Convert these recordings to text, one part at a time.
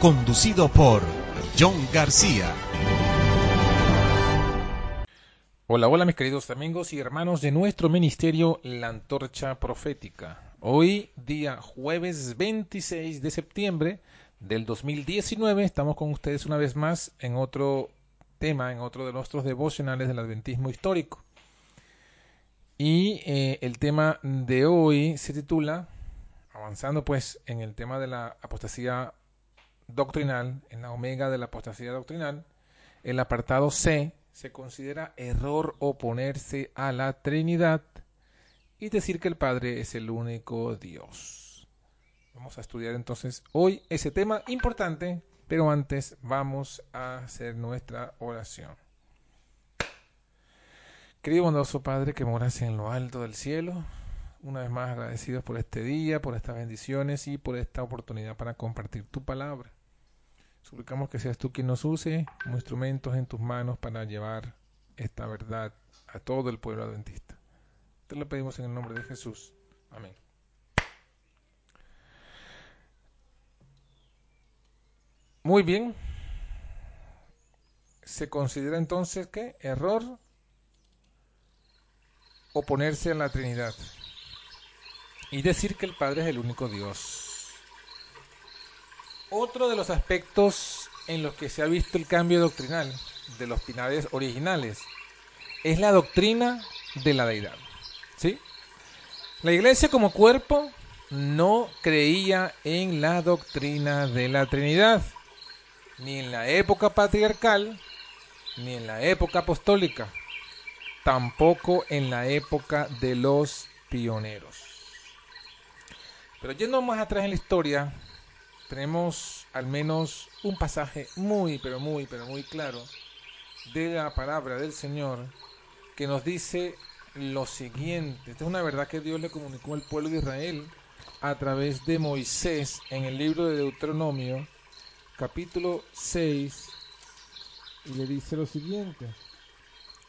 conducido por John García. Hola, hola mis queridos amigos y hermanos de nuestro ministerio La Antorcha Profética. Hoy, día jueves 26 de septiembre del 2019, estamos con ustedes una vez más en otro tema, en otro de nuestros devocionales del Adventismo histórico. Y eh, el tema de hoy se titula, avanzando pues en el tema de la apostasía doctrinal, en la omega de la apostasía doctrinal, el apartado C se considera error oponerse a la Trinidad y decir que el Padre es el único Dios. Vamos a estudiar entonces hoy ese tema importante, pero antes vamos a hacer nuestra oración. Querido bondoso Padre que moras en lo alto del cielo, una vez más agradecidos por este día, por estas bendiciones y por esta oportunidad para compartir tu palabra. Suplicamos que seas tú quien nos use como instrumentos en tus manos para llevar esta verdad a todo el pueblo adventista. Te lo pedimos en el nombre de Jesús. Amén. Muy bien. Se considera entonces que error oponerse a la Trinidad y decir que el Padre es el único Dios. Otro de los aspectos en los que se ha visto el cambio doctrinal de los pinares originales es la doctrina de la deidad. ¿sí? La iglesia como cuerpo no creía en la doctrina de la Trinidad, ni en la época patriarcal, ni en la época apostólica, tampoco en la época de los pioneros. Pero yendo más atrás en la historia, tenemos al menos un pasaje muy, pero muy, pero muy claro de la palabra del Señor que nos dice lo siguiente. Esta es una verdad que Dios le comunicó al pueblo de Israel a través de Moisés en el libro de Deuteronomio, capítulo 6, y le dice lo siguiente.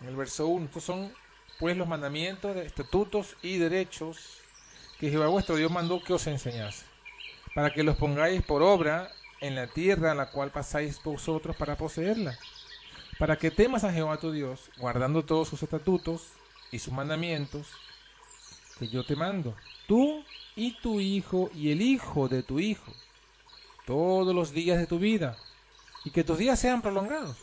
En el verso 1, estos son pues los mandamientos, estatutos y derechos que Jehová vuestro Dios mandó que os enseñase para que los pongáis por obra en la tierra a la cual pasáis vosotros para poseerla, para que temas a Jehová tu Dios, guardando todos sus estatutos y sus mandamientos que yo te mando, tú y tu hijo y el hijo de tu hijo, todos los días de tu vida, y que tus días sean prolongados.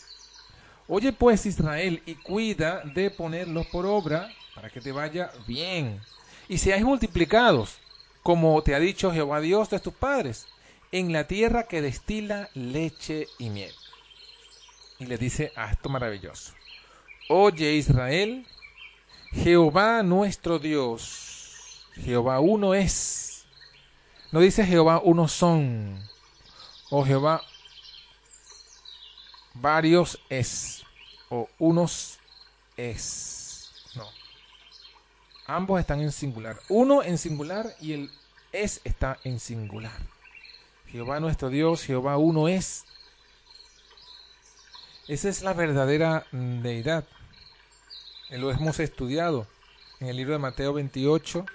Oye pues Israel y cuida de ponerlos por obra para que te vaya bien y seáis multiplicados como te ha dicho Jehová Dios de tus padres, en la tierra que destila leche y miel. Y le dice a esto maravilloso. Oye Israel, Jehová nuestro Dios, Jehová uno es. No dice Jehová uno son, o Jehová varios es, o unos es. Ambos están en singular. Uno en singular y el es está en singular. Jehová nuestro Dios, Jehová uno es. Esa es la verdadera deidad. Lo hemos estudiado en el libro de Mateo 28,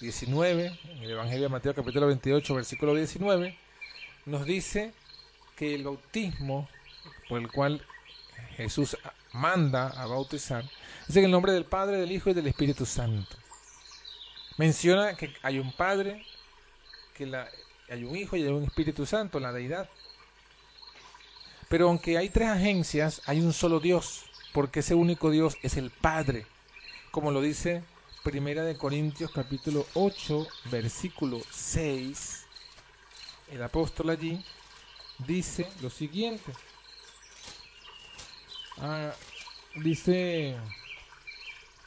19, en el Evangelio de Mateo capítulo 28, versículo 19, nos dice que el bautismo por el cual Jesús manda a bautizar es en el nombre del Padre, del Hijo y del Espíritu Santo. Menciona que hay un Padre, que hay un Hijo y hay un Espíritu Santo, la deidad. Pero aunque hay tres agencias, hay un solo Dios. porque ese único Dios es el Padre, como lo dice Primera de Corintios capítulo 8, versículo 6. El apóstol allí dice lo siguiente. Ah, dice,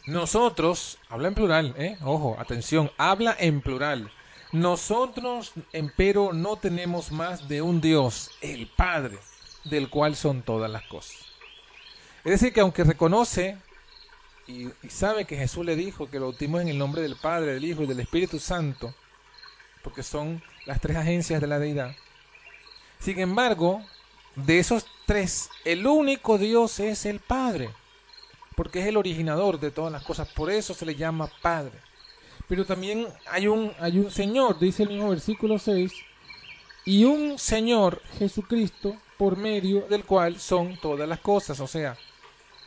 nosotros, habla en plural, ¿eh? ojo, atención, habla en plural. Nosotros, empero, no tenemos más de un Dios, el Padre, del cual son todas las cosas. Es decir, que aunque reconoce y, sabe que Jesús le dijo que lo bautismo en el nombre del Padre, del Hijo y del Espíritu Santo, porque son las tres agencias de la deidad, sin embargo, de esos tres, el único Dios es el Padre, porque es el originador de todas las cosas, por eso se le llama Padre. Pero también hay un, hay un Señor, dice el mismo versículo 6, y un Señor Jesucristo por medio del cual son todas las cosas. O sea,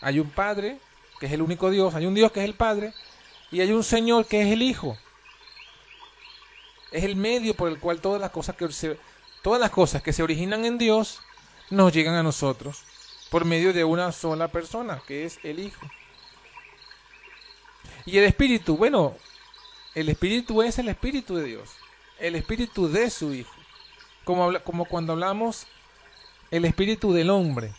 hay un Padre, que es el único Dios, hay un Dios que es el Padre, y hay un Señor que es el Hijo. Es el medio por el cual todas las cosas que se, Todas las cosas que se originan en Dios nos llegan a nosotros por medio de una sola persona, que es el Hijo. Y el Espíritu, bueno, el Espíritu es el Espíritu de Dios, el Espíritu de su Hijo. Como, como cuando hablamos el Espíritu del hombre.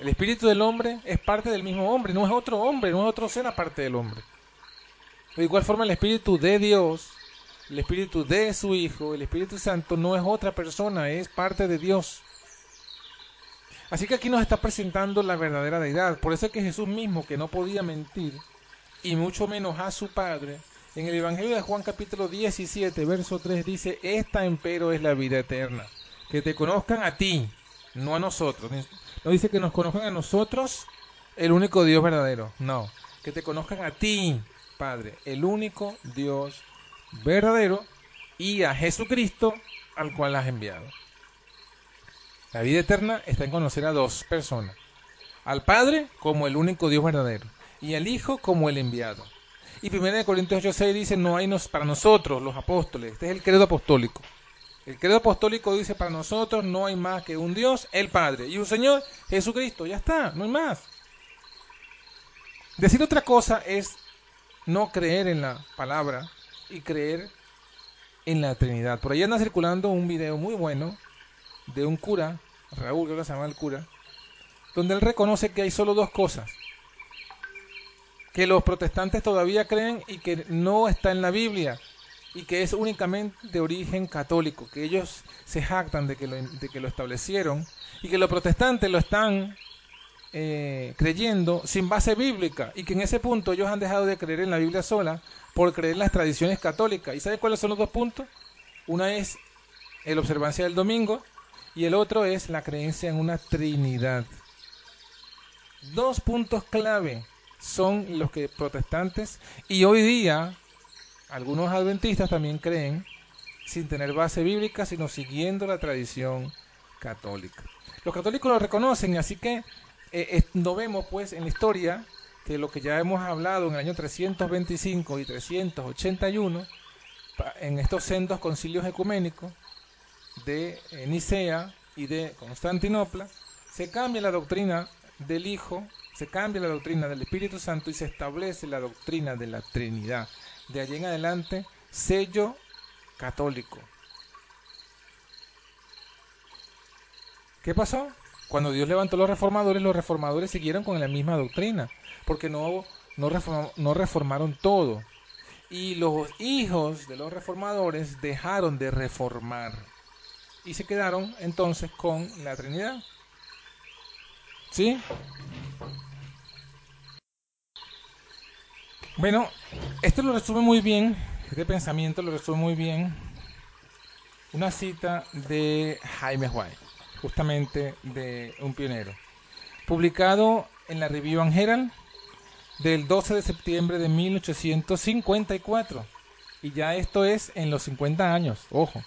El Espíritu del hombre es parte del mismo hombre, no es otro hombre, no es otro ser aparte del hombre. De igual forma el Espíritu de Dios el Espíritu de su Hijo, el Espíritu Santo, no es otra persona, es parte de Dios. Así que aquí nos está presentando la verdadera deidad. Por eso es que Jesús mismo, que no podía mentir, y mucho menos a su Padre, en el Evangelio de Juan capítulo 17, verso 3 dice, esta empero es la vida eterna, que te conozcan a ti, no a nosotros. No dice que nos conozcan a nosotros, el único Dios verdadero, no, que te conozcan a ti, Padre, el único Dios verdadero y a Jesucristo al cual has enviado. La vida eterna está en conocer a dos personas, al Padre como el único Dios verdadero y al Hijo como el enviado. Y 1 Corintios 8:6 dice, no hay nos, para nosotros los apóstoles, este es el credo apostólico. El credo apostólico dice, para nosotros no hay más que un Dios, el Padre, y un Señor, Jesucristo, ya está, no hay más. Decir otra cosa es no creer en la palabra y creer en la Trinidad. Por ahí anda circulando un video muy bueno de un cura, Raúl, creo que se llama el cura, donde él reconoce que hay solo dos cosas que los protestantes todavía creen y que no está en la Biblia y que es únicamente de origen católico, que ellos se jactan de que lo, de que lo establecieron y que los protestantes lo están eh, creyendo sin base bíblica y que en ese punto ellos han dejado de creer en la Biblia sola por creer en las tradiciones católicas. ¿Y sabe cuáles son los dos puntos? Una es la observancia del domingo y el otro es la creencia en una Trinidad. Dos puntos clave son los que protestantes y hoy día algunos adventistas también creen sin tener base bíblica, sino siguiendo la tradición católica. Los católicos lo reconocen, así que eh, no vemos pues en la historia que lo que ya hemos hablado en el año 325 y 381, en estos sendos concilios ecuménicos de Nicea y de Constantinopla, se cambia la doctrina del Hijo, se cambia la doctrina del Espíritu Santo y se establece la doctrina de la Trinidad. De allí en adelante, sello católico. ¿Qué pasó? Cuando Dios levantó los reformadores, los reformadores siguieron con la misma doctrina, porque no, no, reformaron todo. Y los hijos de los reformadores dejaron de reformar y se quedaron entonces con la Trinidad. ¿Sí? Bueno, esto lo resume muy bien, este pensamiento lo resume muy bien una cita de Jaime White justamente de un pionero. Publicado en la Review and Herald del 12 de septiembre de 1854. Y ya esto es en los 50 años, ojo.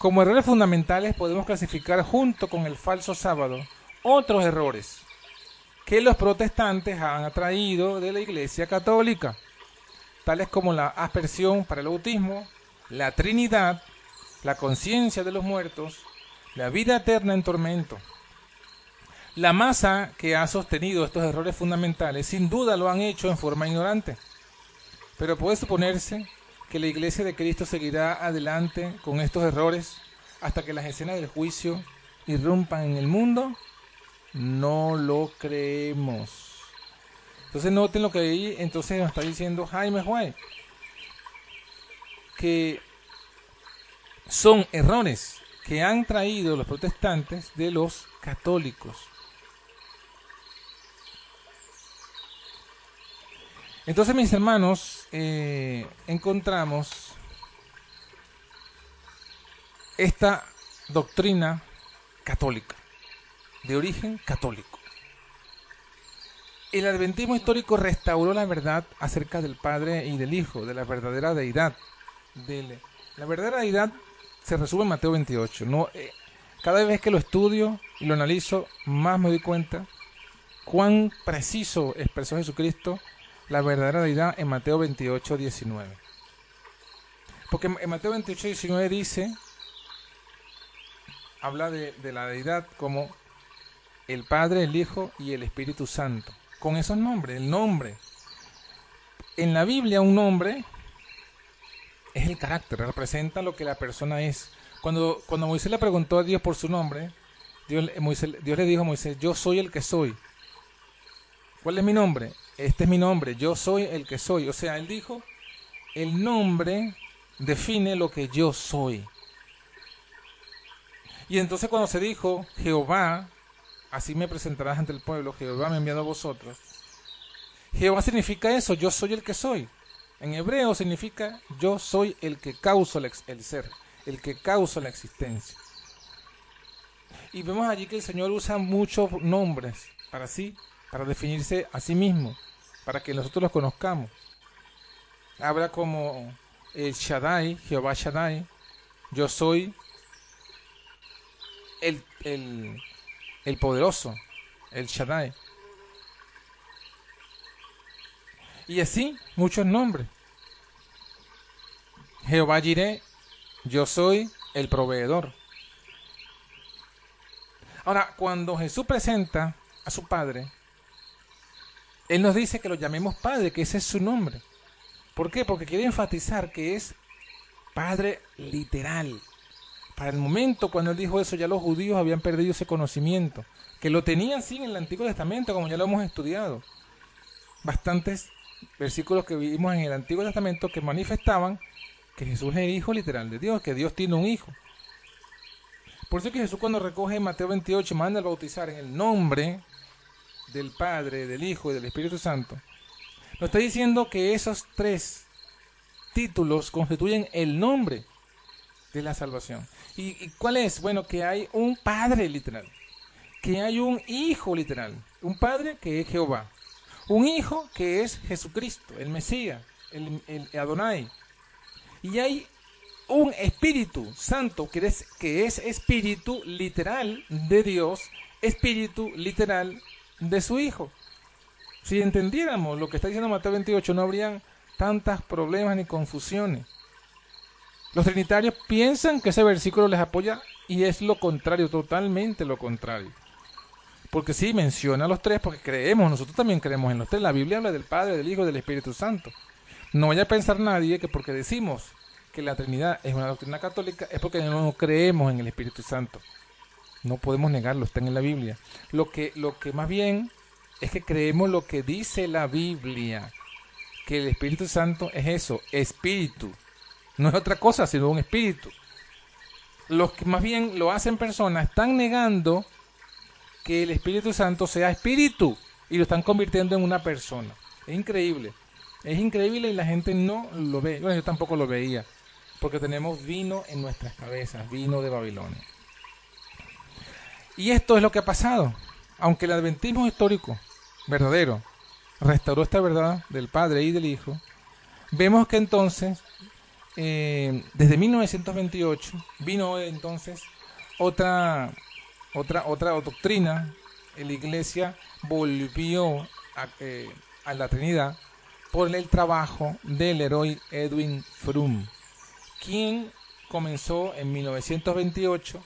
Como errores fundamentales podemos clasificar junto con el falso sábado otros errores que los protestantes han atraído de la Iglesia Católica, tales como la aspersión para el bautismo, la Trinidad, la conciencia de los muertos, la vida eterna en tormento, La masa que ha sostenido estos errores fundamentales sin duda lo han hecho en forma ignorante. Pero puede suponerse que la iglesia de Cristo seguirá adelante con estos errores hasta que las escenas del juicio irrumpan en el mundo. No lo creemos. Entonces noten lo que ahí entonces nos está diciendo Jaime Juárez. Que son errores que han traído los protestantes de los católicos. Entonces, mis hermanos, eh, encontramos esta doctrina católica, de origen católico. El adventismo histórico restauró la verdad acerca del Padre y del Hijo, de la verdadera deidad. De la verdadera deidad se resume en Mateo 28. No, eh, cada vez que lo estudio y lo analizo, más me doy cuenta cuán preciso expresó Jesucristo la verdadera deidad en Mateo 28, 19. Porque en Mateo 28, 19 dice, habla de, la deidad como el Padre, el Hijo y el Espíritu Santo. Con esos nombres, el nombre. En la Biblia un nombre es el carácter, representa lo que la persona es. Cuando, cuando Moisés le preguntó a Dios por su nombre, Dios, Dios le dijo a Moisés, yo soy el que soy. ¿Cuál es mi nombre? Este es mi nombre, yo soy el que soy. O sea, él dijo, el nombre define lo que yo soy. Y entonces cuando se dijo, Jehová, así me presentarás ante el pueblo, Jehová me ha enviado a vosotros. Jehová significa eso, yo soy el que soy. En hebreo significa yo soy el que causa el, ser, el que causa la existencia. Y vemos allí que el Señor usa muchos nombres para sí, para definirse a sí mismo para que nosotros los conozcamos. Habla como el Shaddai, Jehová Shaddai, yo soy el, el, el poderoso, el Shaddai. Y así muchos nombres. Jehová Jireh, yo soy el proveedor. Ahora, cuando Jesús presenta a su Padre, él nos dice que lo llamemos Padre, que ese es su nombre. ¿Por qué? Porque quiere enfatizar que es Padre literal. Para el momento cuando él dijo eso, ya los judíos habían perdido ese conocimiento, que lo tenían sí en el Antiguo Testamento, como ya lo hemos estudiado. Bastantes versículos que vimos en el Antiguo Testamento que manifestaban que Jesús es el Hijo literal de Dios, que Dios tiene un Hijo. Por eso que Jesús cuando recoge Mateo 28 manda al bautizar en el nombre del Padre, del Hijo y del Espíritu Santo, nos está diciendo que esos tres títulos constituyen el nombre de la salvación. ¿Y, cuál es? Bueno, que hay un Padre literal, que hay un Hijo literal, un Padre que es Jehová, un Hijo que es Jesucristo, el Mesías, el, el Adonai, y hay un Espíritu Santo que es, que es Espíritu literal de Dios, Espíritu literal de su Hijo. Si entendiéramos lo que está diciendo Mateo 28, no habrían tantos problemas ni confusiones. Los trinitarios piensan que ese versículo les apoya y es lo contrario, totalmente lo contrario. Porque sí, menciona a los tres porque creemos, nosotros también creemos en los tres. La Biblia habla del Padre, del Hijo y del Espíritu Santo. No vaya a pensar nadie que porque decimos que la Trinidad es una doctrina católica es porque no creemos en el Espíritu Santo. No podemos negarlo, está en la Biblia. Lo que, lo que más bien es que creemos lo que dice la Biblia, que el Espíritu Santo es eso, espíritu. No es otra cosa, sino un espíritu. Los que más bien lo hacen personas están negando que el Espíritu Santo sea espíritu y lo están convirtiendo en una persona. Es increíble. Es increíble y la gente no lo ve. Bueno, yo tampoco lo veía, porque tenemos vino en nuestras cabezas, vino de Babilonia. Y esto es lo que ha pasado. Aunque el adventismo histórico verdadero restauró esta verdad del Padre y del Hijo, vemos que entonces, eh, desde 1928, vino entonces otra, otra, otra doctrina. La iglesia volvió a, eh, a la Trinidad por el trabajo del héroe Edwin Frum, quien comenzó en 1928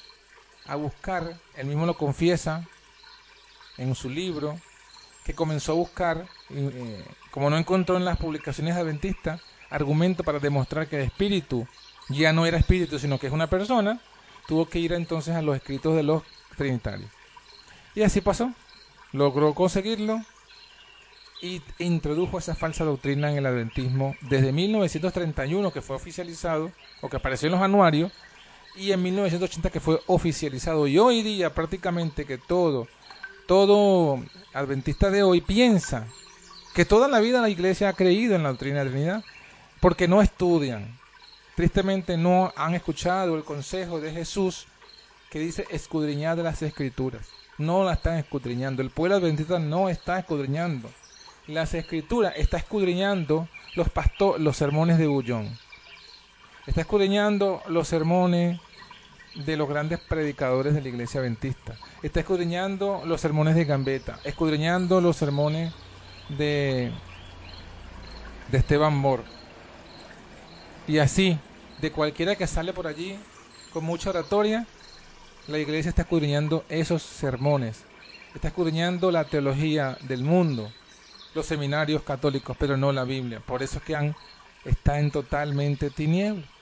a buscar, él mismo lo confiesa, en su libro, que comenzó a buscar, eh, como no encontró en las publicaciones adventistas, argumento para demostrar que el espíritu ya no era espíritu, sino que es una persona, tuvo que ir entonces a los escritos de los trinitarios. Y así pasó. Logró conseguirlo y introdujo esa falsa doctrina en el adventismo desde 1931, que fue oficializado, o que apareció en los anuarios, y en 1980 que fue oficializado. Y hoy día prácticamente que todo, todo adventista de hoy piensa que toda la vida la iglesia ha creído en la doctrina de la Trinidad, porque no estudian. Tristemente no han escuchado el consejo de Jesús que dice escudriñar las escrituras. No la están escudriñando. El pueblo adventista no está escudriñando. Las escrituras está escudriñando los, los sermones de Bullón. Está escudriñando los sermones de los grandes predicadores de la iglesia adventista. Está escudriñando los sermones de Gambetta, escudriñando los sermones de, de Esteban Moore. Y así, de cualquiera que sale por allí con mucha oratoria, la iglesia está escudriñando esos sermones, está escudriñando la teología del mundo, los seminarios católicos, pero no la Biblia. Por eso es que han, está en totalmente tinieblas.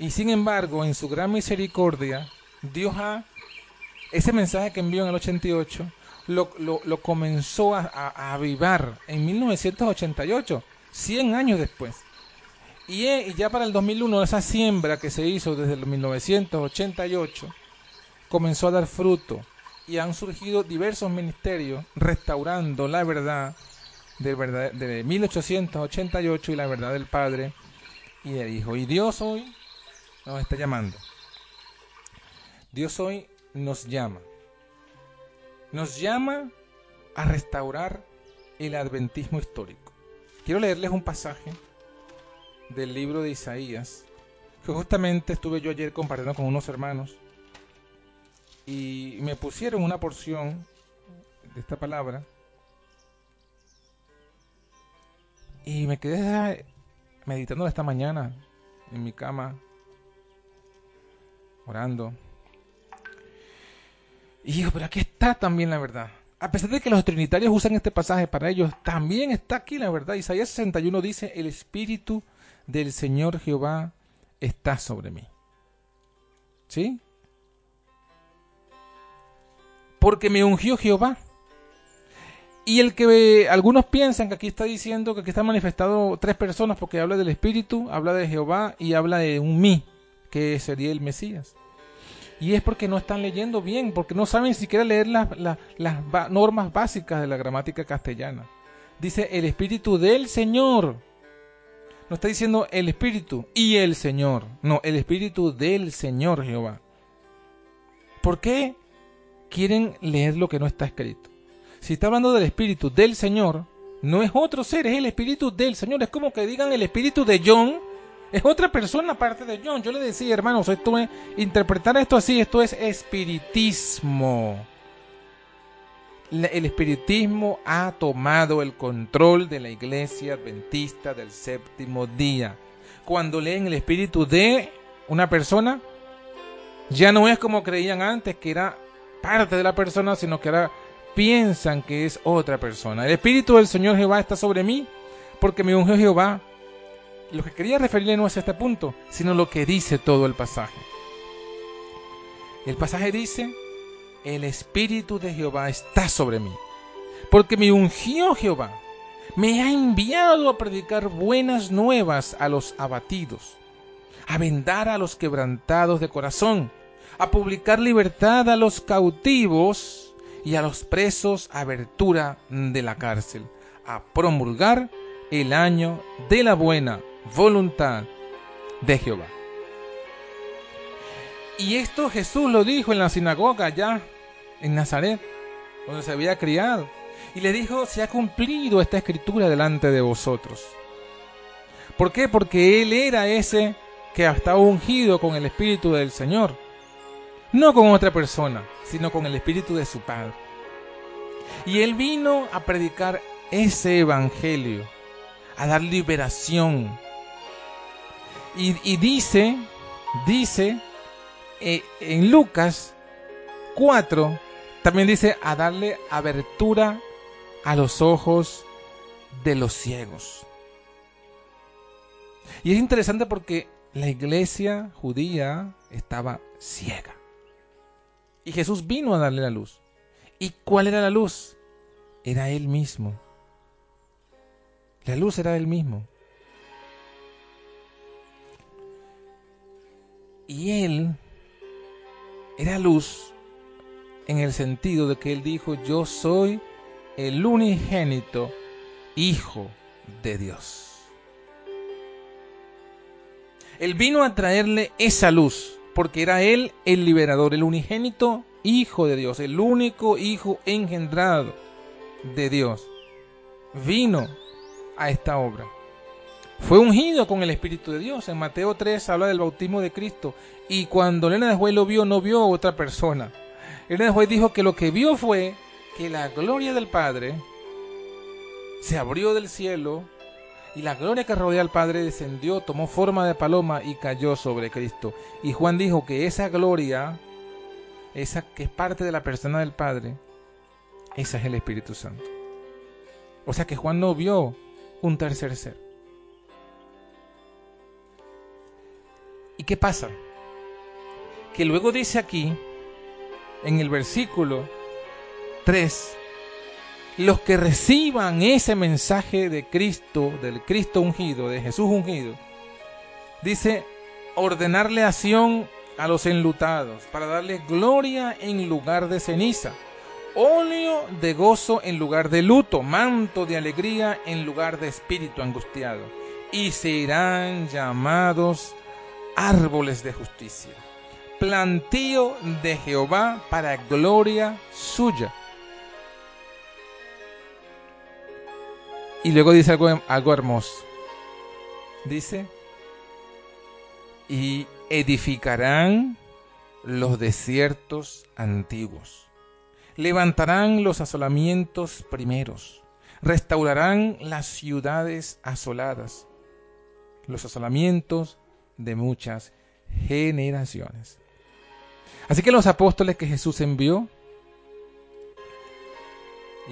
Y sin embargo, en su gran misericordia, Dios ha, ese mensaje que envió en el 88, lo, lo, comenzó a, a, avivar en 1988, 100 años después. Y, ya para el 2001, esa siembra que se hizo desde el 1988, comenzó a dar fruto y han surgido diversos ministerios restaurando la verdad de, verdad, de 1888 y la verdad del Padre y del Hijo. Y Dios hoy nos está llamando. Dios hoy nos llama. Nos llama a restaurar el adventismo histórico. Quiero leerles un pasaje del libro de Isaías, que justamente estuve yo ayer compartiendo con unos hermanos, y me pusieron una porción de esta palabra, y me quedé meditando esta mañana en mi cama, orando. Y digo, pero aquí está también la verdad. A pesar de que los trinitarios usan este pasaje para ellos, también está aquí la verdad. Isaías 61 dice, el Espíritu del Señor Jehová está sobre mí. ¿Sí? Porque me ungió Jehová. Y el que algunos piensan que aquí está diciendo que aquí está manifestado tres personas porque habla del Espíritu, habla de Jehová y habla de un mí, que sería el Mesías. Y es porque no están leyendo bien, porque no saben siquiera leer las, las normas básicas de la gramática castellana. Dice el Espíritu del Señor. No está diciendo el Espíritu y el Señor. No, el Espíritu del Señor Jehová. ¿Por qué quieren leer lo que no está escrito? Si está hablando del Espíritu del Señor, no es otro ser, es el Espíritu del Señor. Es como que digan el Espíritu de John es otra persona aparte de John. Yo le decía, hermanos, esto es, interpretar esto así, esto es espiritismo. El espiritismo ha tomado el control de la iglesia adventista del séptimo día. Cuando leen el espíritu de una persona, ya no es como creían antes, que era parte de la persona, sino que ahora piensan que es otra persona. El espíritu del Señor Jehová está sobre mí, porque me ungió Jehová lo que quería referirle no es a este punto, sino lo que dice todo el pasaje. El pasaje dice, el Espíritu de Jehová está sobre mí, porque me ungió Jehová, me ha enviado a predicar buenas nuevas a los abatidos, a vendar a los quebrantados de corazón, a publicar libertad a los cautivos y a los presos abertura de la cárcel, a promulgar el año de la buena voluntad de Jehová. Y esto Jesús lo dijo en la sinagoga ya en Nazaret, donde se había criado. Y le dijo, se ha cumplido esta escritura delante de vosotros. ¿Por qué? Porque Él era ese que estaba ungido con el Espíritu del Señor. No con otra persona, sino con el Espíritu de su Padre. Y Él vino a predicar ese Evangelio, a dar liberación, y, dice, dice eh, en Lucas 4 También dice a darle abertura a los ojos de los ciegos. Y es interesante porque la iglesia judía estaba ciega. Y Jesús vino a darle la luz. ¿Y cuál era la luz? Era Él mismo. La luz era Él mismo. Y Él era luz en el sentido de que Él dijo, yo soy el unigénito Hijo de Dios. Él vino a traerle esa luz, porque era Él el liberador, el unigénito Hijo de Dios, el único Hijo engendrado de Dios. Vino a esta obra. Fue ungido con el Espíritu de Dios. En Mateo 3 habla del bautismo de Cristo. Y cuando Elena de Juez lo vio, no vio a otra persona. Elena de Juez dijo que lo que vio fue que la gloria del Padre se abrió del cielo y la gloria que rodea al Padre descendió, tomó forma de paloma y cayó sobre Cristo. Y Juan dijo que esa gloria, esa que es parte de la persona del Padre, esa es el Espíritu Santo. O sea que Juan no vio un tercer ser. ¿Y qué pasa? Que luego dice aquí, en el versículo 3, los que reciban ese mensaje de Cristo, del Cristo ungido, de Jesús ungido, dice, ordenarle acción a los enlutados, para darles gloria en lugar de ceniza, óleo de gozo en lugar de luto, manto de alegría en lugar de espíritu angustiado, y serán llamados árboles de justicia, plantío de Jehová para gloria suya. Y luego dice algo, algo hermoso. Dice, y edificarán los desiertos antiguos, levantarán los asolamientos primeros, restaurarán las ciudades asoladas, los asolamientos de muchas generaciones. Así que los apóstoles que Jesús envió,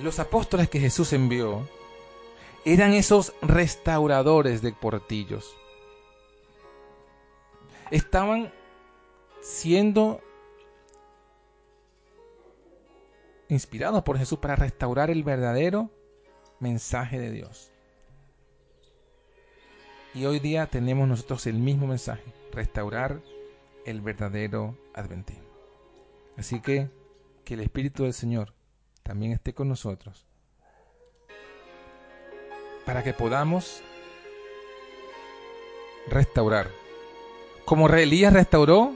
los apóstoles que Jesús envió, eran esos restauradores de portillos. Estaban siendo inspirados por Jesús para restaurar el verdadero mensaje de Dios. Y hoy día tenemos nosotros el mismo mensaje, restaurar el verdadero adventismo. Así que que el Espíritu del Señor también esté con nosotros para que podamos restaurar. Como Elías restauró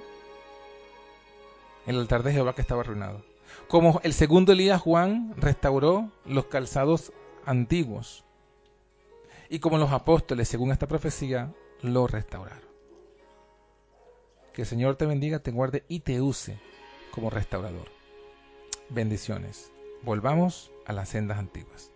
el altar de Jehová que estaba arruinado. Como el segundo Elías Juan restauró los calzados antiguos. Y como los apóstoles, según esta profecía, lo restauraron. Que el Señor te bendiga, te guarde y te use como restaurador. Bendiciones. Volvamos a las sendas antiguas.